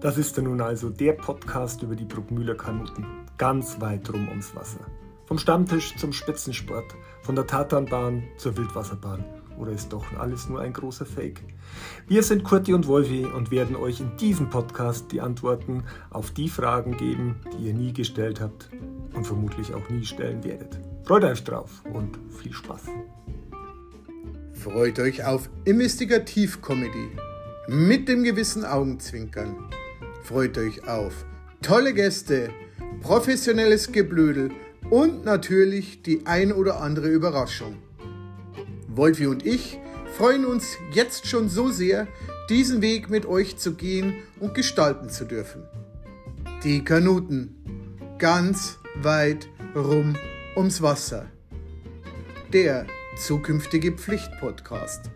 Das ist dann nun also der Podcast über die Bruckmühler Kanuten. Ganz weit rum ums Wasser. Vom Stammtisch zum Spitzensport, von der Tatanbahn zur Wildwasserbahn. Oder ist doch alles nur ein großer Fake? Wir sind Kurti und Wolfi und werden euch in diesem Podcast die Antworten auf die Fragen geben, die ihr nie gestellt habt und vermutlich auch nie stellen werdet. Freut euch drauf und viel Spaß. Freut euch auf Investigativ-Comedy mit dem gewissen Augenzwinkern. Freut euch auf tolle Gäste, professionelles Geblödel und natürlich die ein oder andere Überraschung. Wolfi und ich freuen uns jetzt schon so sehr, diesen Weg mit euch zu gehen und gestalten zu dürfen. Die Kanuten. Ganz weit rum ums Wasser. Der zukünftige Pflichtpodcast.